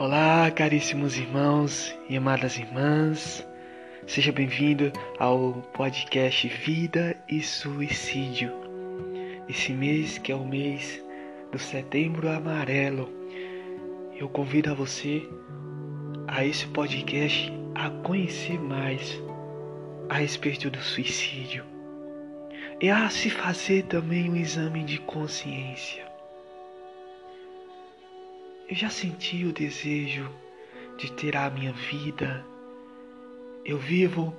Olá, caríssimos irmãos e amadas irmãs. Seja bem-vindo ao podcast Vida e Suicídio. Esse mês que é o mês do Setembro Amarelo, eu convido a você a esse podcast a conhecer mais a respeito do suicídio e a se fazer também um exame de consciência. Eu já senti o desejo de ter a minha vida. Eu vivo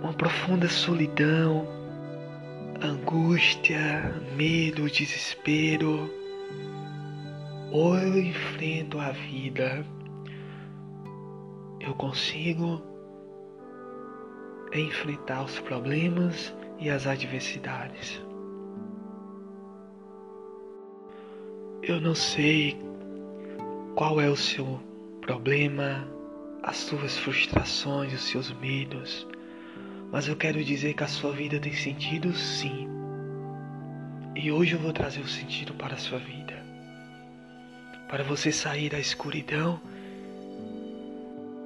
uma profunda solidão, angústia, medo, desespero. Ou eu enfrento a vida, eu consigo enfrentar os problemas e as adversidades. Eu não sei qual é o seu problema, as suas frustrações, os seus medos, mas eu quero dizer que a sua vida tem sentido sim. E hoje eu vou trazer o sentido para a sua vida. Para você sair da escuridão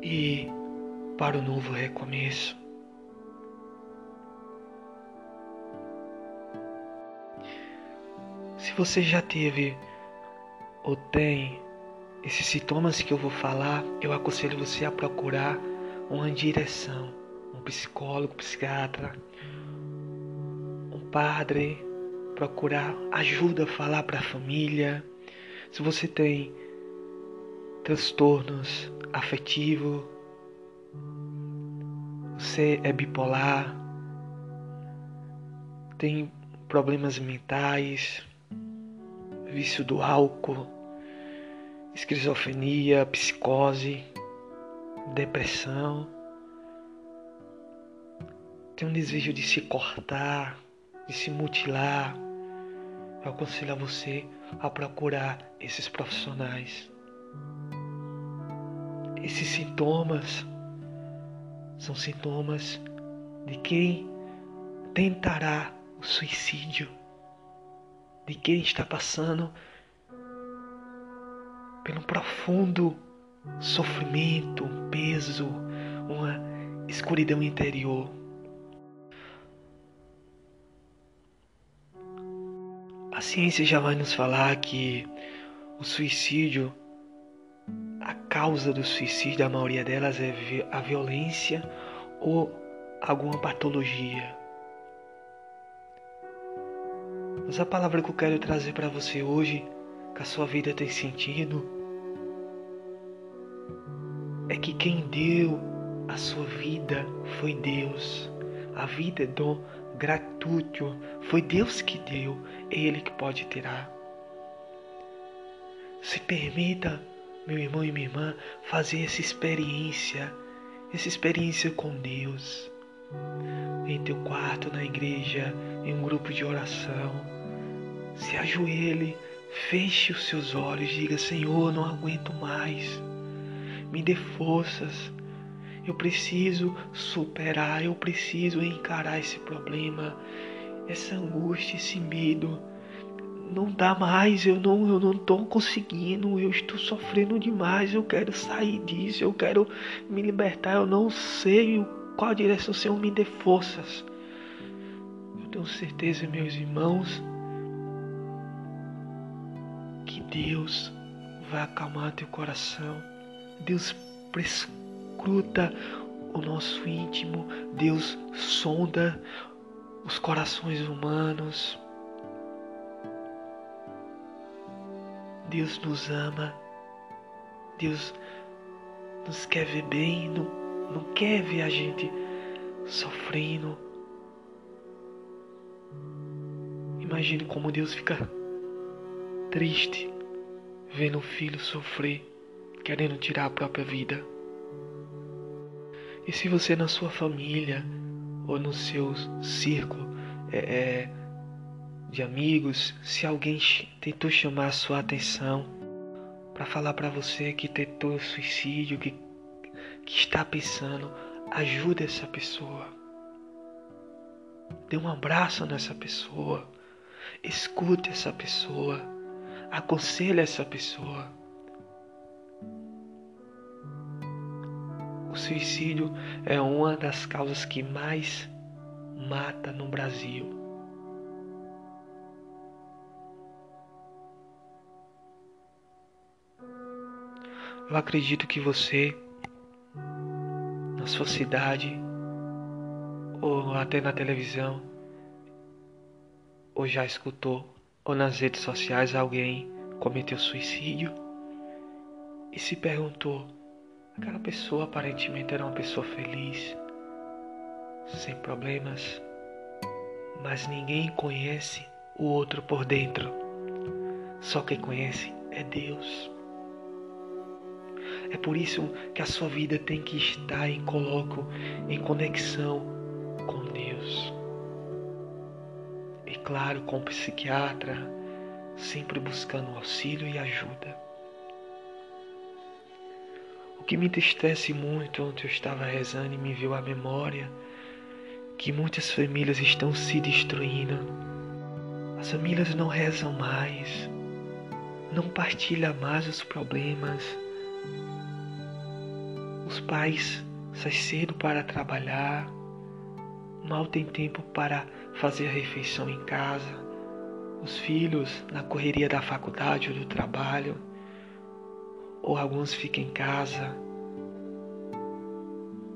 e para o novo recomeço. Se você já teve ou tem esses sintomas que eu vou falar, eu aconselho você a procurar uma direção, um psicólogo, psiquiatra, um padre, procurar ajuda, falar para a família. Se você tem transtornos afetivos, você é bipolar, tem problemas mentais, vício do álcool, esquizofrenia, psicose, depressão. Tem um desejo de se cortar, de se mutilar. Eu aconselho a você a procurar esses profissionais. Esses sintomas são sintomas de quem tentará o suicídio, de quem está passando pelo profundo sofrimento, um peso, uma escuridão interior. A ciência já vai nos falar que o suicídio, a causa do suicídio, a maioria delas é a violência ou alguma patologia. Mas a palavra que eu quero trazer para você hoje, que a sua vida tem sentido, é que quem deu a sua vida foi Deus. A vida é dom gratuito. Foi Deus que deu, é Ele que pode tirar. Se permita, meu irmão e minha irmã, fazer essa experiência, essa experiência com Deus. Em teu quarto, na igreja, em um grupo de oração. Se ajoelhe, feche os seus olhos, diga: Senhor, não aguento mais me dê forças. Eu preciso superar, eu preciso encarar esse problema, essa angústia, esse medo. Não dá mais, eu não, eu não tô conseguindo, eu estou sofrendo demais, eu quero sair disso, eu quero me libertar, eu não sei qual direção, Senhor, me dê forças. Eu tenho certeza, meus irmãos, que Deus vai acalmar teu coração. Deus prescruta o nosso íntimo, Deus sonda os corações humanos. Deus nos ama, Deus nos quer ver bem, não, não quer ver a gente sofrendo. Imagine como Deus fica triste vendo o filho sofrer querendo tirar a própria vida. E se você na sua família ou no seu círculo é, é, de amigos, se alguém tentou chamar a sua atenção para falar para você que tentou suicídio, que, que está pensando, ajude essa pessoa. Dê um abraço nessa pessoa. Escute essa pessoa. Aconselhe essa pessoa suicídio é uma das causas que mais mata no Brasil. Eu acredito que você, na sua cidade, ou até na televisão, ou já escutou, ou nas redes sociais alguém cometeu suicídio e se perguntou: aquela pessoa aparentemente era uma pessoa feliz, sem problemas, mas ninguém conhece o outro por dentro. Só quem conhece é Deus. É por isso que a sua vida tem que estar em coloco, em conexão com Deus. E claro, com o psiquiatra, sempre buscando auxílio e ajuda. Que me entristece muito ontem eu estava rezando e me viu a memória que muitas famílias estão se destruindo. As famílias não rezam mais, não partilham mais os problemas. Os pais saem cedo para trabalhar, mal tem tempo para fazer a refeição em casa, os filhos na correria da faculdade ou do trabalho, ou alguns ficam em casa,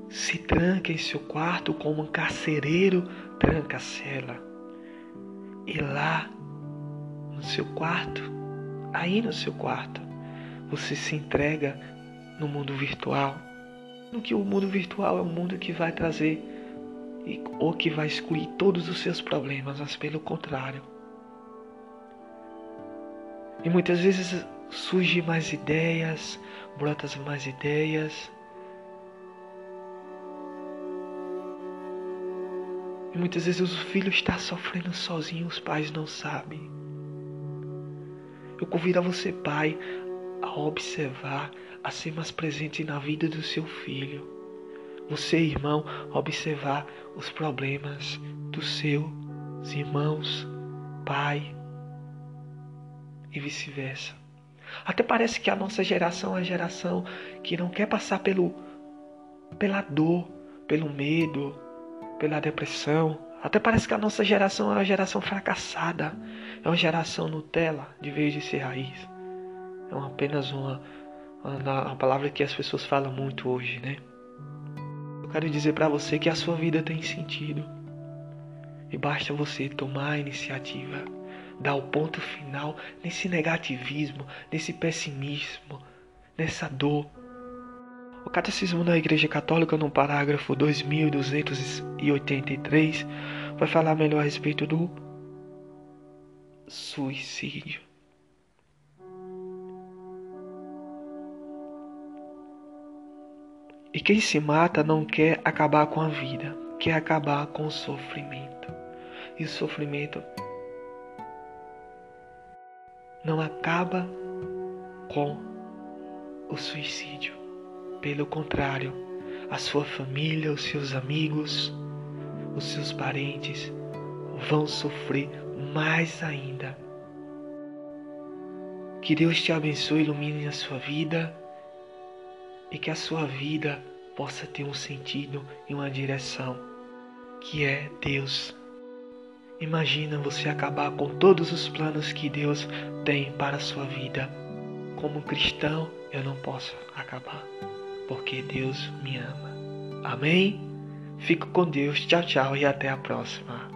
se tranca em seu quarto como um carcereiro tranca a cela. E lá, no seu quarto, aí no seu quarto, você se entrega no mundo virtual no que o mundo virtual é um mundo que vai trazer ou que vai excluir todos os seus problemas, mas pelo contrário. E muitas vezes surgem mais ideias, brotam mais ideias. E muitas vezes o filho está sofrendo sozinho, os pais não sabem. Eu convido a você, pai, a observar a ser mais presente na vida do seu filho. Você, irmão, observar os problemas dos seus irmãos, pai e vice-versa. Até parece que a nossa geração é a geração que não quer passar pelo pela dor, pelo medo, pela depressão. Até parece que a nossa geração é uma geração fracassada. É uma geração Nutella de vez de ser raiz. É apenas uma a palavra que as pessoas falam muito hoje, né? Eu quero dizer para você que a sua vida tem sentido. E basta você tomar a iniciativa, dar o ponto final nesse negativismo, nesse pessimismo, nessa dor. O Catecismo da Igreja Católica, no parágrafo 2283, vai falar melhor a respeito do suicídio. E quem se mata não quer acabar com a vida, quer acabar com o sofrimento. E o sofrimento não acaba com o suicídio. Pelo contrário, a sua família, os seus amigos, os seus parentes vão sofrer mais ainda. Que Deus te abençoe, ilumine a sua vida e que a sua vida possa ter um sentido e uma direção, que é Deus. Imagina você acabar com todos os planos que Deus tem para a sua vida. Como cristão, eu não posso acabar, porque Deus me ama. Amém? Fico com Deus. Tchau, tchau e até a próxima.